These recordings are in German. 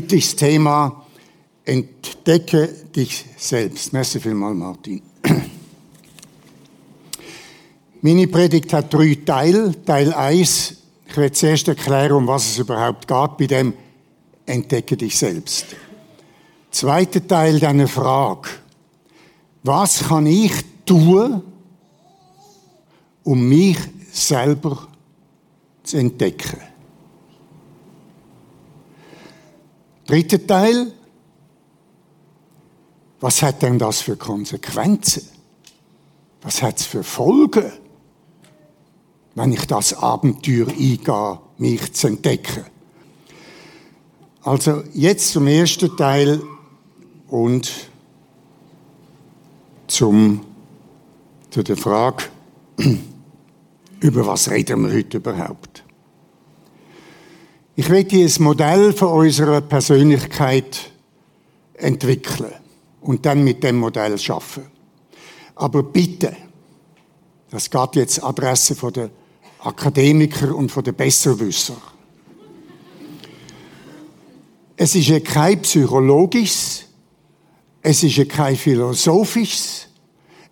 Das Thema Entdecke dich selbst. Merci vielmals, Martin. Meine Predigt hat drei Teile. Teil 1, ich werde zuerst erklären, um was es überhaupt geht bei dem Entdecke dich selbst. Zweiter Teil, dann eine Frage. Was kann ich tun, um mich selber zu entdecken? Dritter Teil. Was hat denn das für Konsequenzen? Was hat es für Folgen, wenn ich das Abenteuer eingehe, mich zu entdecken? Also jetzt zum ersten Teil und zum, zu der Frage, über was reden wir heute überhaupt? Ich möchte ein Modell von unserer Persönlichkeit entwickeln und dann mit dem Modell schaffen. Aber bitte, das geht jetzt Adresse von der Akademiker und von der Besserwisser. Es ist ja kein psychologisches, es ist ja kein philosophisches,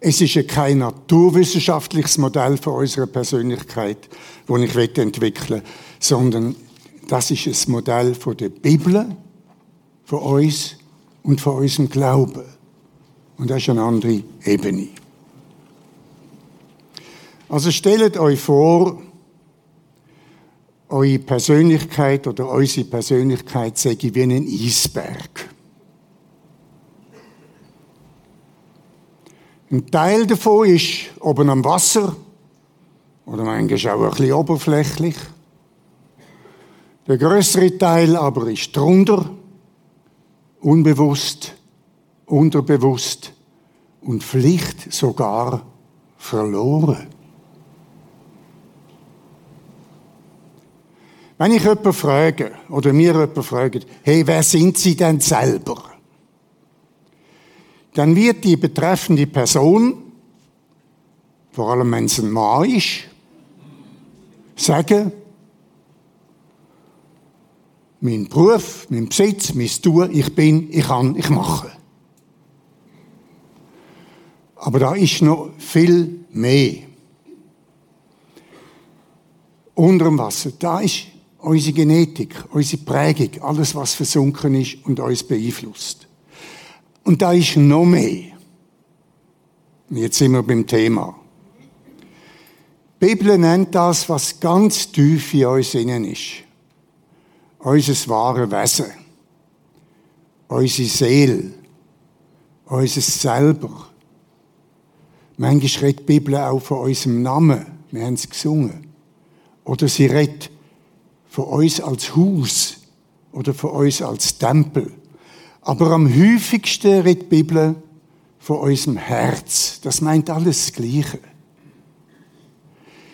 es ist ja kein naturwissenschaftliches Modell von unserer Persönlichkeit, das ich entwickeln will, sondern das ist das Modell von der Bibel, von uns und von unserem Glauben. Und das ist eine andere Ebene. Also stellt euch vor, eure Persönlichkeit oder unsere Persönlichkeit sei wie ein Eisberg. Ein Teil davon ist oben am Wasser oder manchmal auch ein bisschen oberflächlich. Der größere Teil aber ist drunter, unbewusst, unterbewusst und vielleicht sogar verloren. Wenn ich jemanden frage, oder mir jemanden fragt, hey, wer sind Sie denn selber? Dann wird die betreffende Person, vor allem wenn es ein Mann ist, sagen, mein Beruf, mein Besitz, mein Tun, ich bin, ich kann, ich mache. Aber da ist noch viel mehr. Unter dem Wasser, da ist unsere Genetik, unsere Prägung, alles, was versunken ist und uns beeinflusst. Und da ist noch mehr. Jetzt sind wir beim Thema. Die Bibel nennt das, was ganz tief in uns innen ist unser wahre Wesen, unsere Seele, unser Selber. Manchmal redet die Bibel auch von unserem Namen. Wir haben es gesungen. Oder sie redet von uns als Haus oder von uns als Tempel. Aber am häufigsten redet die Bibel von unserem Herz. Das meint alles das Gleiche.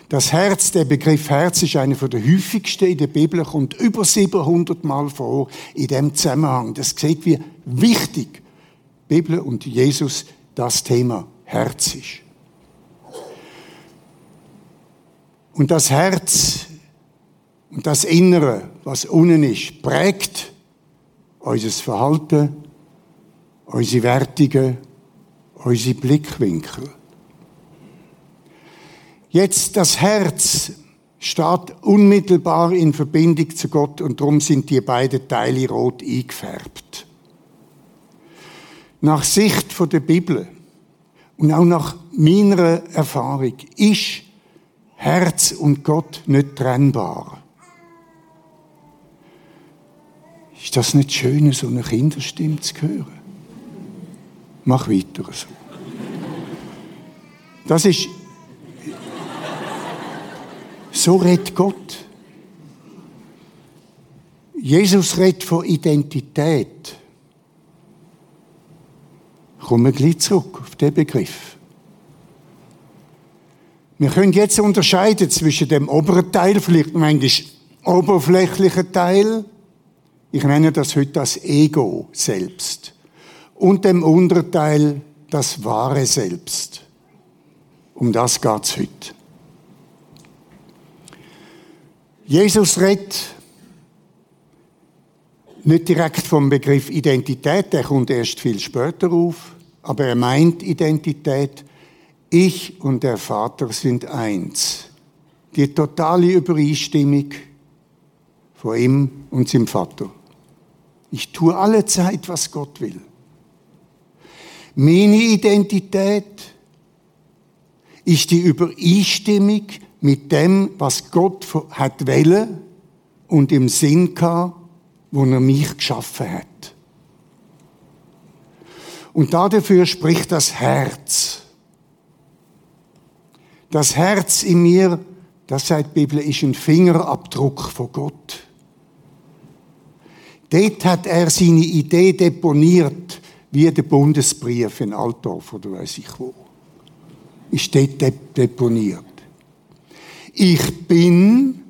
Das Herz, der Begriff Herz ist einer der häufigsten in der Bibel, kommt über 700 Mal vor in dem Zusammenhang. Das sieht, wie wichtig Bibel und Jesus das Thema Herz ist. Und das Herz und das Innere, was unten ist, prägt unser Verhalten, unsere Wertungen, unsere Blickwinkel. Jetzt das Herz steht unmittelbar in Verbindung zu Gott und darum sind die beiden Teile rot eingefärbt. Nach Sicht der Bibel und auch nach meiner Erfahrung ist Herz und Gott nicht trennbar. Ist das nicht schön, so eine Kinderstimme zu hören? Mach weiter so. Das ist so redet Gott. Jesus redet von Identität. Kommen wir gleich zurück auf den Begriff. Wir können jetzt unterscheiden zwischen dem oberen Teil, vielleicht manchmal oberflächlichen Teil, ich nenne das heute das Ego selbst, und dem unteren Teil das wahre Selbst. Um das geht es heute. Jesus redet Nicht direkt vom Begriff Identität, der kommt erst viel später auf, aber er meint Identität. Ich und der Vater sind eins. Die totale Übereinstimmung von ihm und seinem Vater. Ich tue alle Zeit, was Gott will. Meine Identität ist die Übereinstimmung mit dem, was Gott hat wählen und im Sinn gehabt, wo er mich geschaffen hat. Und dafür spricht das Herz. Das Herz in mir, das sagt die Bibel, ist ein Fingerabdruck von Gott. Dort hat er seine Idee deponiert, wie der Bundesbrief in Altdorf oder weiß ich wo. Ist dort deponiert. Ich bin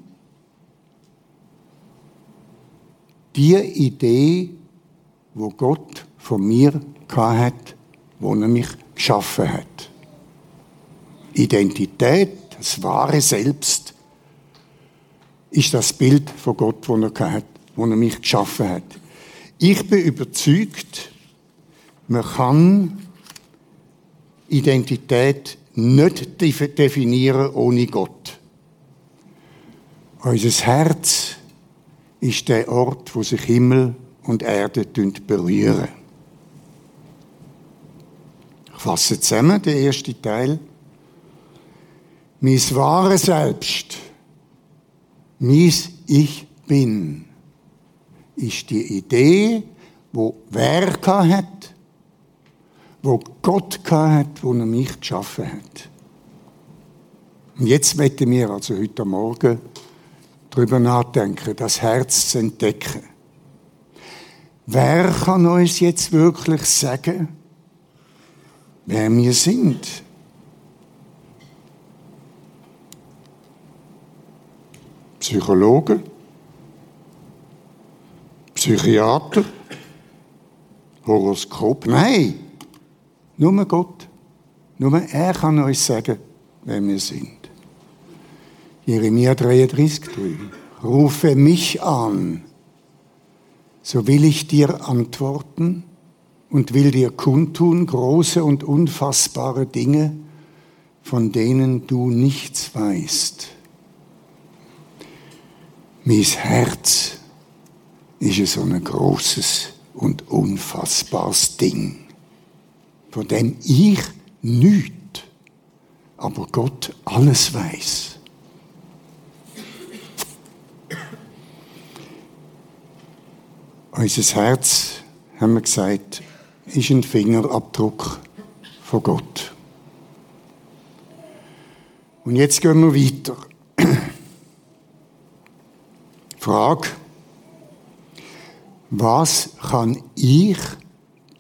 die Idee, wo Gott von mir hat, wo er mich geschaffen hat. Identität, das wahre Selbst, ist das Bild von Gott, wo er hat, wo er mich geschaffen hat. Ich bin überzeugt, man kann Identität nicht definieren ohne Gott. Unser Herz ist der Ort, wo sich Himmel und Erde berühren. Ich fasse zusammen, der erste Teil. Mein wahres Selbst, mein Ich bin, ist die Idee, wo wer hat, wo Gott hat, wo er mich geschaffen hat. Und jetzt wetten wir also heute Morgen darüber nachdenken, das Herz zu entdecken. Wer kann uns jetzt wirklich sagen, wer wir sind? Psychologen? Psychiater? Horoskop? Nein, nur Gott. Nur er kann uns sagen, wer wir sind. Jeremia 33, 3. Rufe mich an, so will ich dir antworten und will dir kundtun große und unfassbare Dinge, von denen du nichts weißt. Mein Herz ist so ein großes und unfassbares Ding, von dem ich nichts, aber Gott alles weiß. Unser Herz, haben wir gesagt, ist ein Fingerabdruck von Gott. Und jetzt gehen wir weiter. Frage, was kann ich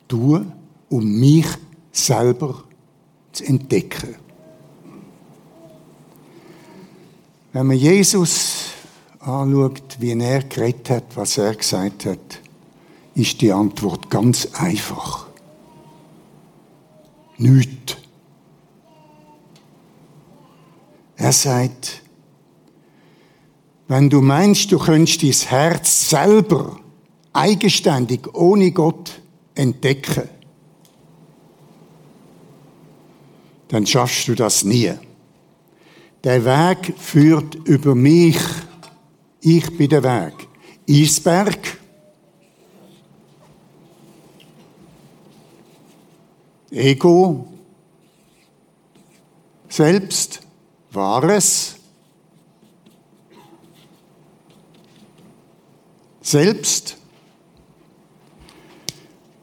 tun, um mich selber zu entdecken? Wenn man Jesus anschaut, wie er geredet hat, was er gesagt hat, ist die Antwort ganz einfach. Nicht. Er sagt, wenn du meinst, du könntest dein Herz selber eigenständig ohne Gott entdecken, dann schaffst du das nie. Der Weg führt über mich. Ich bin der Weg. Eisberg, Ego, Selbst, Wahres, Selbst,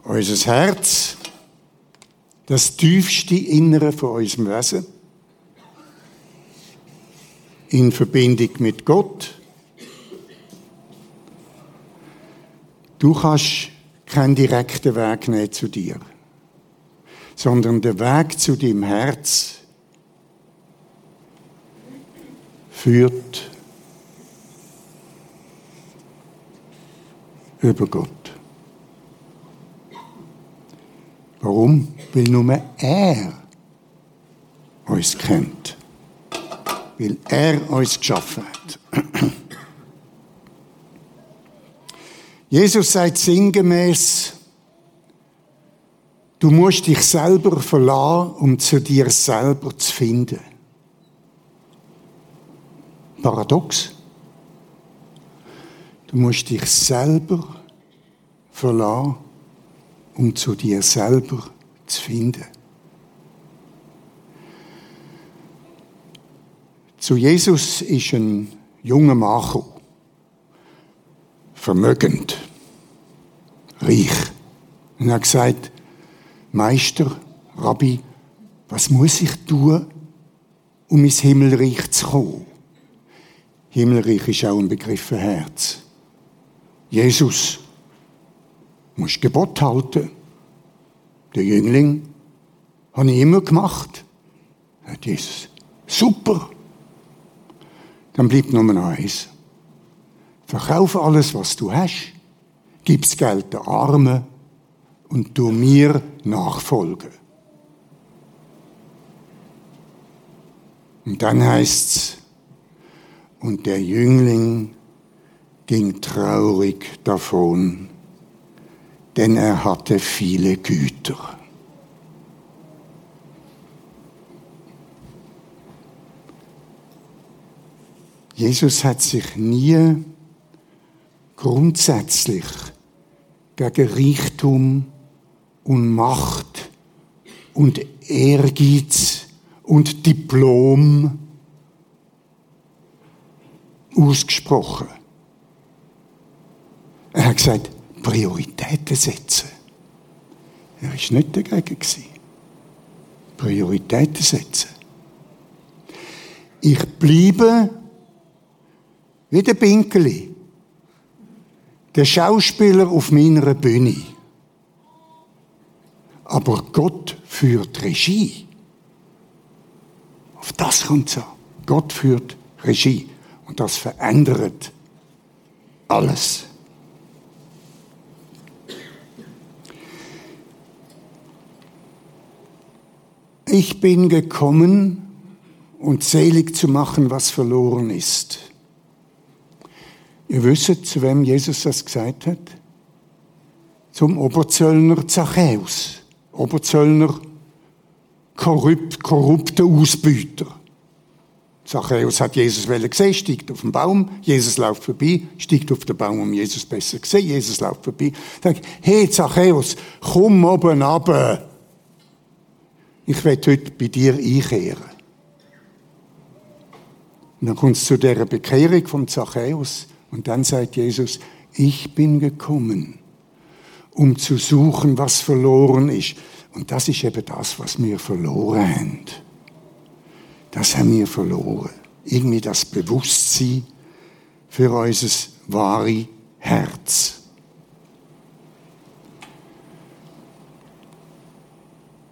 unser Herz, das tiefste Innere von unserem Wesen, in Verbindung mit Gott. Du kannst keinen direkten Weg nehmen zu dir sondern der Weg zu dem Herz führt über Gott. Warum? Weil nur er uns kennt. Weil er uns geschaffen hat. Jesus sagt sinngemäß, du musst dich selber verlassen, um zu dir selber zu finden. Paradox. Du musst dich selber verlassen, um zu dir selber zu finden. Zu Jesus ist ein junger Mann vermögend, reich. Und er hat gesagt, Meister, Rabbi, was muss ich tun, um ins Himmelreich zu kommen? Himmelreich ist auch ein Begriff für Herz. Jesus, musst Gebot halten. Der Jüngling, habe ich immer gemacht. Hat Jesus, super. Dann bleibt Nummer eins. Verkauf alles, was du hast, gib's Geld den Armen und du mir nachfolgen. Und dann heißt's, und der Jüngling ging traurig davon, denn er hatte viele Güter. Jesus hat sich nie grundsätzlich gegen Reichtum und Macht und Ehrgeiz und Diplom ausgesprochen. Er hat gesagt, Prioritäten setzen. Er war nicht dagegen. Prioritäten setzen. Ich bleibe wie der Pinkeli, der Schauspieler auf meiner Bühne. Aber Gott führt Regie. Auf das kommt es an. Gott führt Regie. Und das verändert alles. Ich bin gekommen, um selig zu machen, was verloren ist. Ihr wisst, zu wem Jesus das gesagt hat? Zum Oberzöllner Zachäus. Oberzöllner, korrupt, korrupter Ausbüter. Zachäus hat Jesus gesehen, steigt auf den Baum, Jesus läuft vorbei, steigt auf den Baum, um Jesus besser zu sehen, Jesus läuft vorbei. Sagt, hey Zachäus, komm oben runter. Ich will heute bei dir einkehren. Und dann kommt es zu der Bekehrung von Zachäus. Und dann sagt Jesus, ich bin gekommen, um zu suchen, was verloren ist. Und das ist eben das, was wir verloren haben. Das haben wir verloren. Irgendwie das Bewusstsein für unser wahre Herz.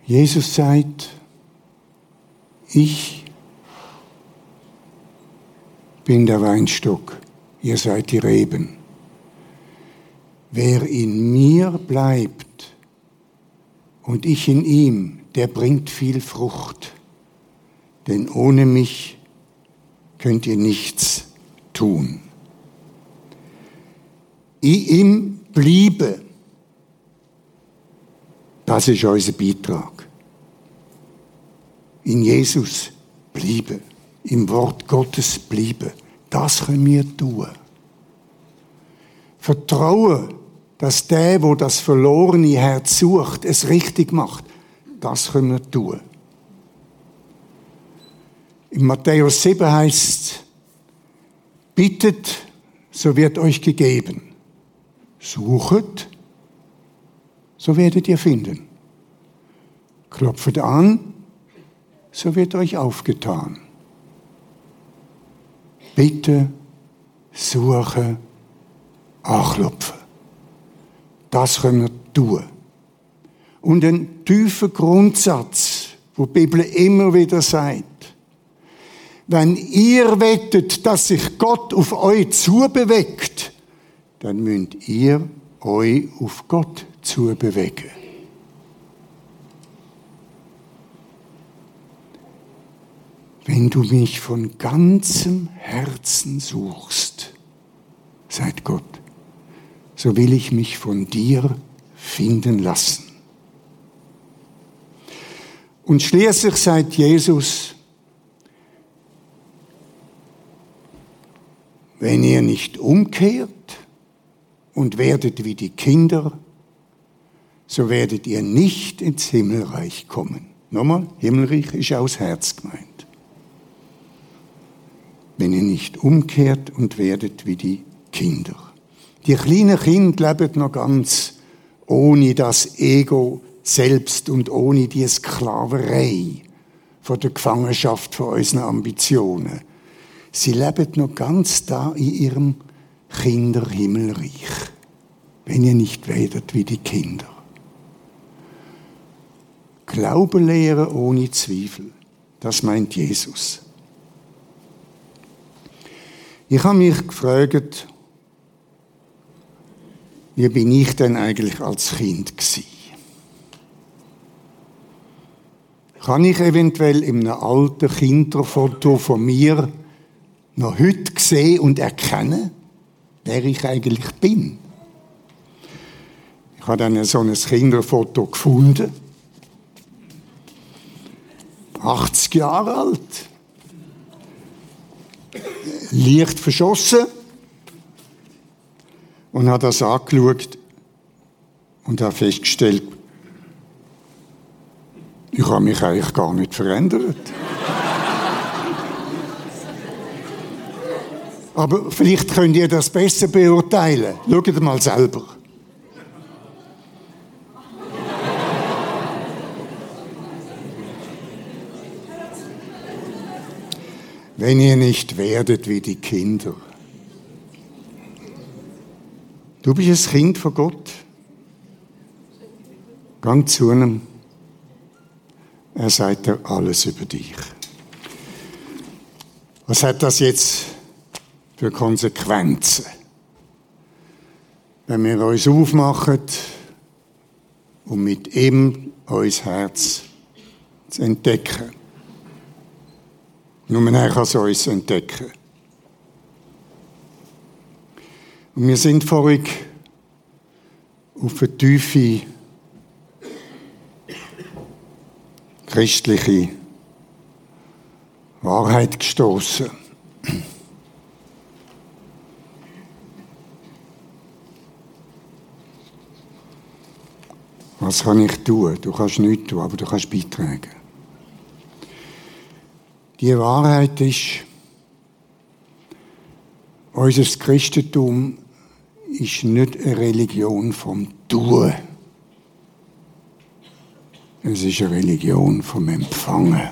Jesus sagt, ich bin der Weinstock, ihr seid die Reben. Wer in mir bleibt und ich in ihm, der bringt viel Frucht denn ohne mich könnt ihr nichts tun. Ich ihm bliebe. Das ist unser Beitrag. In Jesus bliebe. Im Wort Gottes bliebe. Das können wir tun. Vertrauen, dass der, wo das verlorene Herz sucht, es richtig macht. Das können wir tun. In Matthäus 7 heißt, bittet, so wird euch gegeben. Suchet, so werdet ihr finden. Klopfet an, so wird euch aufgetan. Bitte, suche, anklopfen. Das können wir tun. Und ein tiefer Grundsatz, wo die Bibel immer wieder sagt, wenn ihr wettet, dass sich Gott auf euch zubewegt, dann müsst ihr euch auf Gott zubewegen. Wenn du mich von ganzem Herzen suchst, sagt Gott, so will ich mich von dir finden lassen. Und schließlich sagt Jesus, wenn ihr nicht umkehrt und werdet wie die Kinder, so werdet ihr nicht ins Himmelreich kommen. Nochmal, Himmelreich ist aus Herz gemeint. Wenn ihr nicht umkehrt und werdet wie die Kinder. Die kleinen Kinder leben noch ganz ohne das Ego selbst und ohne die Sklaverei von der Gefangenschaft von unseren Ambitionen. Sie leben noch ganz da in ihrem Kinderhimmelreich, wenn ihr nicht werdet wie die Kinder. Glaube lehren ohne Zweifel, das meint Jesus. Ich habe mich gefragt, wie bin ich denn eigentlich als Kind gewesen? Kann ich eventuell in einem alten Kinderfoto von mir noch heute sehen und erkennen, wer ich eigentlich bin? Ich habe dann so ein Kinderfoto gefunden. 80 Jahre alt. Leicht verschossen und habe das angeschaut und habe festgestellt, ich habe mich eigentlich gar nicht verändert. Aber vielleicht könnt ihr das besser beurteilen. Schaut mal selber. Wenn ihr nicht werdet wie die Kinder. Du bist ein Kind von Gott. Gang zu ihm. Er sagt dir alles über dich. Was hat das jetzt für Konsequenzen? Wenn wir uns aufmachen, um mit ihm unser Herz zu entdecken. Nur er kann es uns entdecken. Und wir sind vorhin auf eine tiefe christliche Wahrheit gestoßen. Was kann ich tun? Du kannst nichts tun, aber du kannst beitragen. Die Wahrheit ist, unser Christentum ist nicht eine Religion vom Tun. Es ist eine Religion vom Empfangen.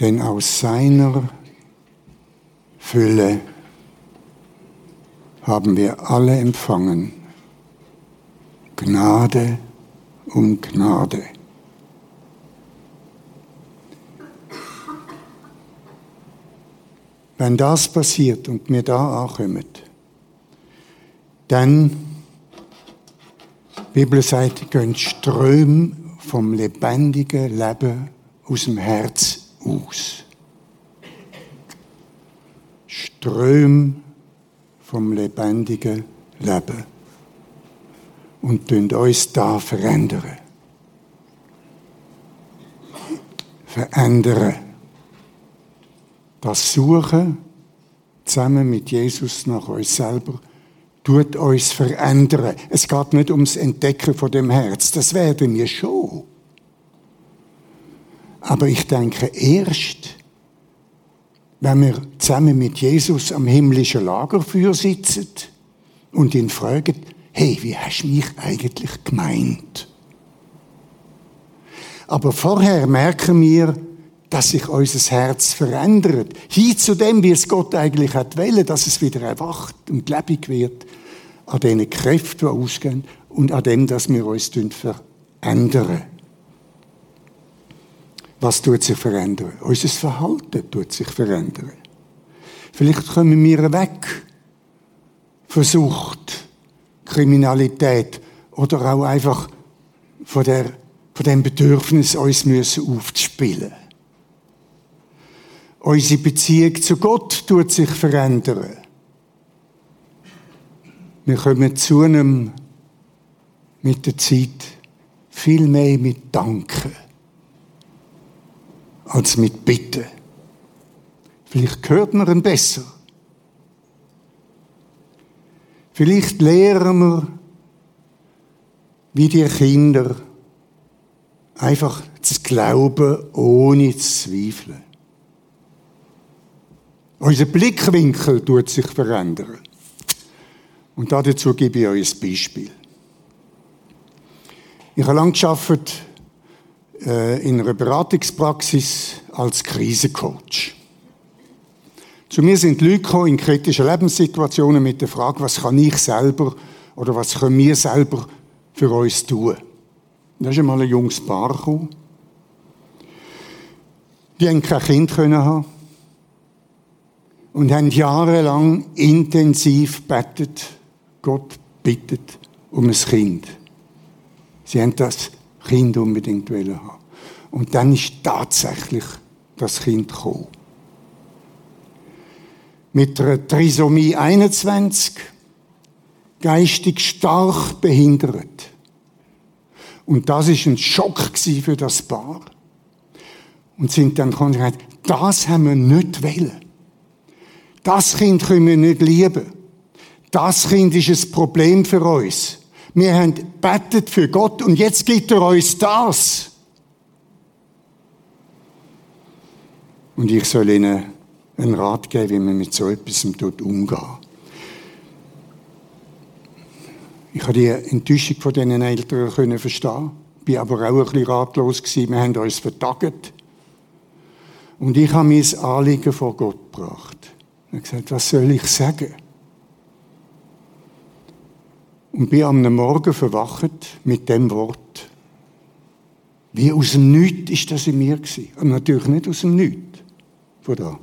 Denn aus seiner Fülle haben wir alle empfangen. Gnade um Gnade. Wenn das passiert und wir da ankommen, dann, die Bibel sagt, gehen Ströme vom lebendigen Leben aus dem Herz aus. Ströme vom lebendigen Leben. Und tun uns da verändern. Verändern. Das Suchen zusammen mit Jesus nach uns selber tut uns verändern. Es geht nicht ums Entdecken von dem Herz. Das werden wir schon. Aber ich denke erst, wenn wir zusammen mit Jesus am himmlischen Lagerfeuer sitzen und ihn fragen, hey, wie hast du mich eigentlich gemeint? Aber vorher merken wir, dass sich unser Herz verändert. Hin zu dem, wie es Gott eigentlich hat wollen, dass es wieder erwacht und lebendig wird, an diesen Kräften, die ausgehen und an dem, dass wir uns verändern. Was tut sich verändern? Unser Verhalten tut sich verändern. Vielleicht kommen wir weg von Sucht, Kriminalität oder auch einfach von, der, von dem Bedürfnis, uns müssen aufzuspielen. Unsere Beziehung zu Gott tut sich verändern. Wir kommen zu einem mit der Zeit viel mehr mit Danken als mit Bitten. Vielleicht hört man ihn besser. Vielleicht lernen wir, wie die Kinder, einfach zu glauben, ohne zu zweifeln. Unser Blickwinkel tut sich verändern. Und dazu gebe ich euch ein Beispiel. Ich habe lange gearbeitet, äh, in einer Beratungspraxis als Krisencoach. Zu mir sind Leute gekommen in kritischen Lebenssituationen mit der Frage, was kann ich selber oder was können wir selber für uns tun? Da ist einmal ein junges Paar gekommen. Die haben kein Kind haben und haben jahrelang intensiv bettet, Gott bittet um ein Kind. Sie haben das Kind unbedingt haben. Und dann ist tatsächlich das Kind gekommen. Mit einer Trisomie 21, geistig stark behindert. Und das ist ein Schock für das Paar. Und sind dann gesagt, das haben wir nicht wollen. Das Kind können wir nicht lieben. Das Kind ist ein Problem für uns. Wir haben bettet für Gott und jetzt gibt er uns das. Und ich soll ihnen einen Rat geben, wie man mit so etwas umgehen. Ich habe die Enttäuschung von diesen Eltern verstehen, bin aber auch ein bisschen ratlos. Wir haben uns vertagt. Und ich habe mein Anliegen vor Gott gebracht. Habe gesagt, was soll ich sagen? Und bin am Morgen verwacht mit dem Wort. Wie aus dem Nichts ist das in mir gewesen. Und natürlich nicht aus dem Nichts. Von da.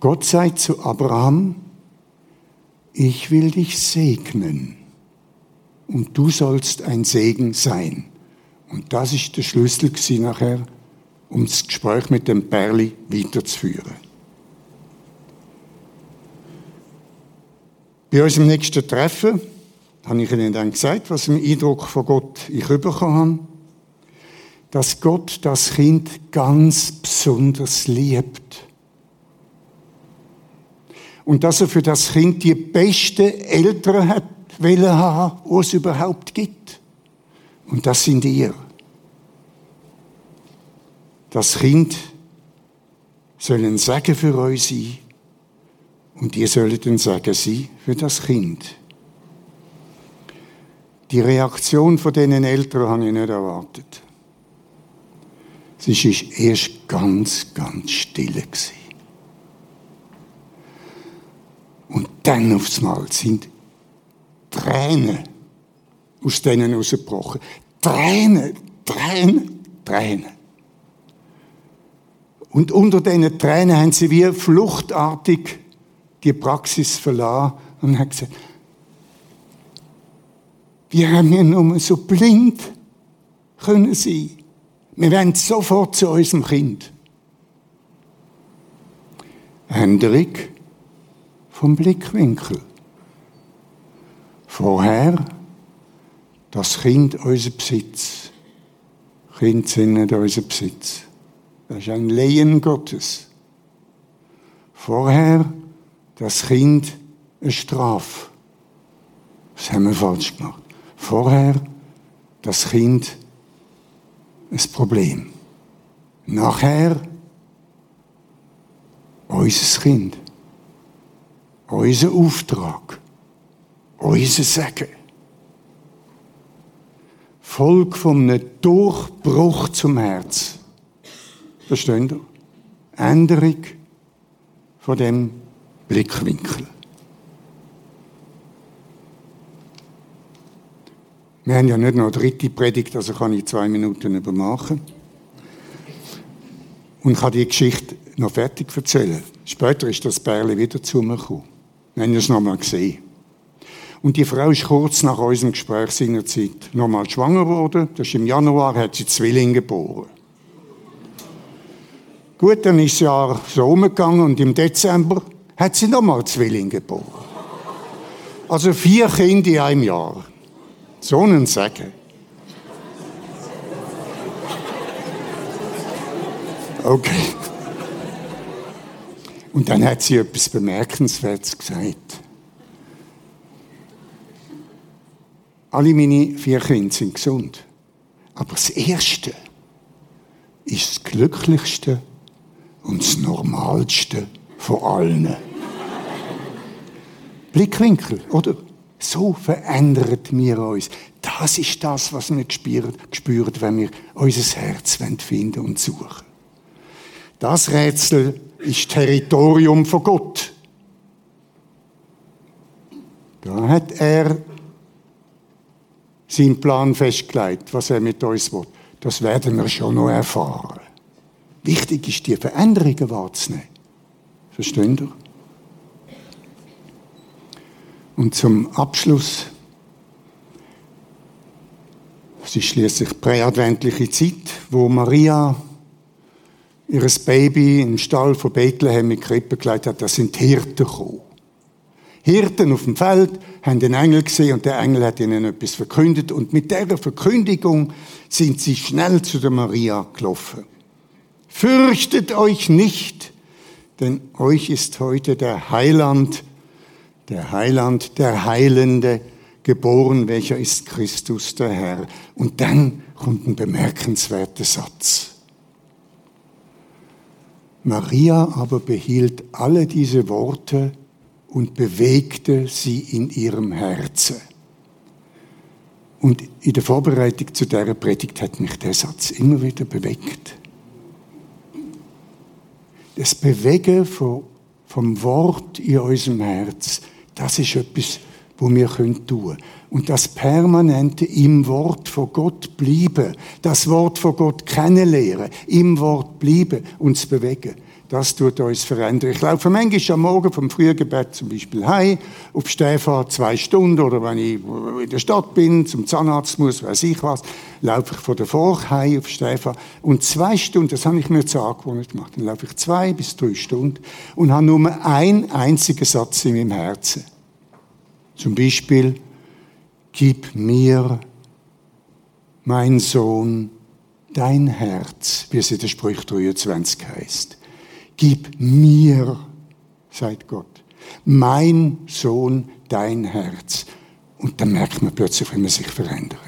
Gott sagt zu Abraham, ich will dich segnen und du sollst ein Segen sein. Und das ist der Schlüssel nachher, um das Gespräch mit dem Perli weiterzuführen. Bei unserem nächsten Treffen habe ich Ihnen dann gesagt, was im Eindruck von Gott ich bekommen habe, dass Gott das Kind ganz besonders liebt und dass er für das Kind die besten Eltern hat die es überhaupt gibt. Und das sind ihr. Das Kind soll ein Segen für euch sein und ihr sollt ein Segen sein für das Kind. Die Reaktion von diesen Eltern habe ich nicht erwartet. Sie war erst ganz, ganz still. Und dann aufs Mal sind Tränen aus denen rausgebrochen. Tränen, Tränen, Tränen. Und unter diesen Tränen haben sie wie fluchtartig die Praxis verlassen und haben gesagt, wir haben ja nur so blind können sein. Wir werden sofort zu unserem Kind. Hendrik vom Blickwinkel. Vorher das Kind unser Besitz. Kind sind nicht unser Besitz. Das ist ein Lehen Gottes. Vorher das Kind eine Strafe. Das haben wir falsch gemacht. Vorher das Kind ein Problem. Nachher unser Kind unser Auftrag, unser Segen. Volk einem Durchbruch zum Herz. Verstehen ihr? Änderung von dem Blickwinkel. Wir haben ja nicht noch eine dritte Predigt, also kann ich zwei Minuten übermachen. Und kann die Geschichte noch fertig erzählen. Später ist das Bärli wieder zu mir gekommen. Wir haben es nochmal gesehen. Und die Frau ist kurz nach unserem Gespräch seinerzeit nochmal schwanger geworden. Das ist im Januar, hat sie Zwillinge geboren. Gut, dann ist das Jahr so umgegangen und im Dezember hat sie nochmal Zwillinge geboren. Also vier Kinder in einem Jahr. So ein Segen. Okay. Und dann hat sie etwas Bemerkenswertes gesagt. Alle meine vier Kinder sind gesund. Aber das Erste ist das Glücklichste und das Normalste von allen. Blickwinkel, oder? So verändert wir uns. Das ist das, was wir spüren wenn wir unser Herz finden und suchen. Das Rätsel ist Territorium von Gott. Da hat er seinen Plan festgelegt, was er mit uns will. Das werden wir schon noch erfahren. Wichtig ist, die Veränderungen wahrzunehmen. Versteht ihr? Und zum Abschluss, es ist schließlich präadventliche Zeit, wo Maria ihres Baby im Stall von Bethlehem in Krippe gelegt hat, da sind Hirten gekommen. Hirten auf dem Feld haben den Engel gesehen und der Engel hat ihnen etwas verkündet und mit der Verkündigung sind sie schnell zu der Maria gelaufen. Fürchtet euch nicht, denn euch ist heute der Heiland, der Heiland, der Heilende geboren, welcher ist Christus der Herr. Und dann kommt ein bemerkenswerter Satz. Maria aber behielt alle diese Worte und bewegte sie in ihrem Herzen. Und in der Vorbereitung zu dieser Predigt hat mich der Satz immer wieder bewegt. Das Bewegen vom, vom Wort in unserem Herz, das ist etwas, wo wir tun können. Und das Permanente im Wort von Gott bleiben, das Wort von Gott kennenlernen, im Wort bleiben, uns bewegen, das tut uns verändern. Ich laufe manchmal am Morgen vom Frühgebet zum Beispiel heim, auf Stefan zwei Stunden, oder wenn ich in der Stadt bin, zum Zahnarzt muss, weiß ich was, laufe ich von der Forch heim auf Stefan. Und zwei Stunden, das habe ich mir zur Angewohnheit gemacht, dann laufe ich zwei bis drei Stunden und habe nur einen einzigen Satz in meinem Herzen. Zum Beispiel, gib mir, mein Sohn, dein Herz, wie es in der Sprüche 23 heißt. Gib mir, sagt Gott, mein Sohn, dein Herz. Und dann merkt man plötzlich, wie man sich verändert.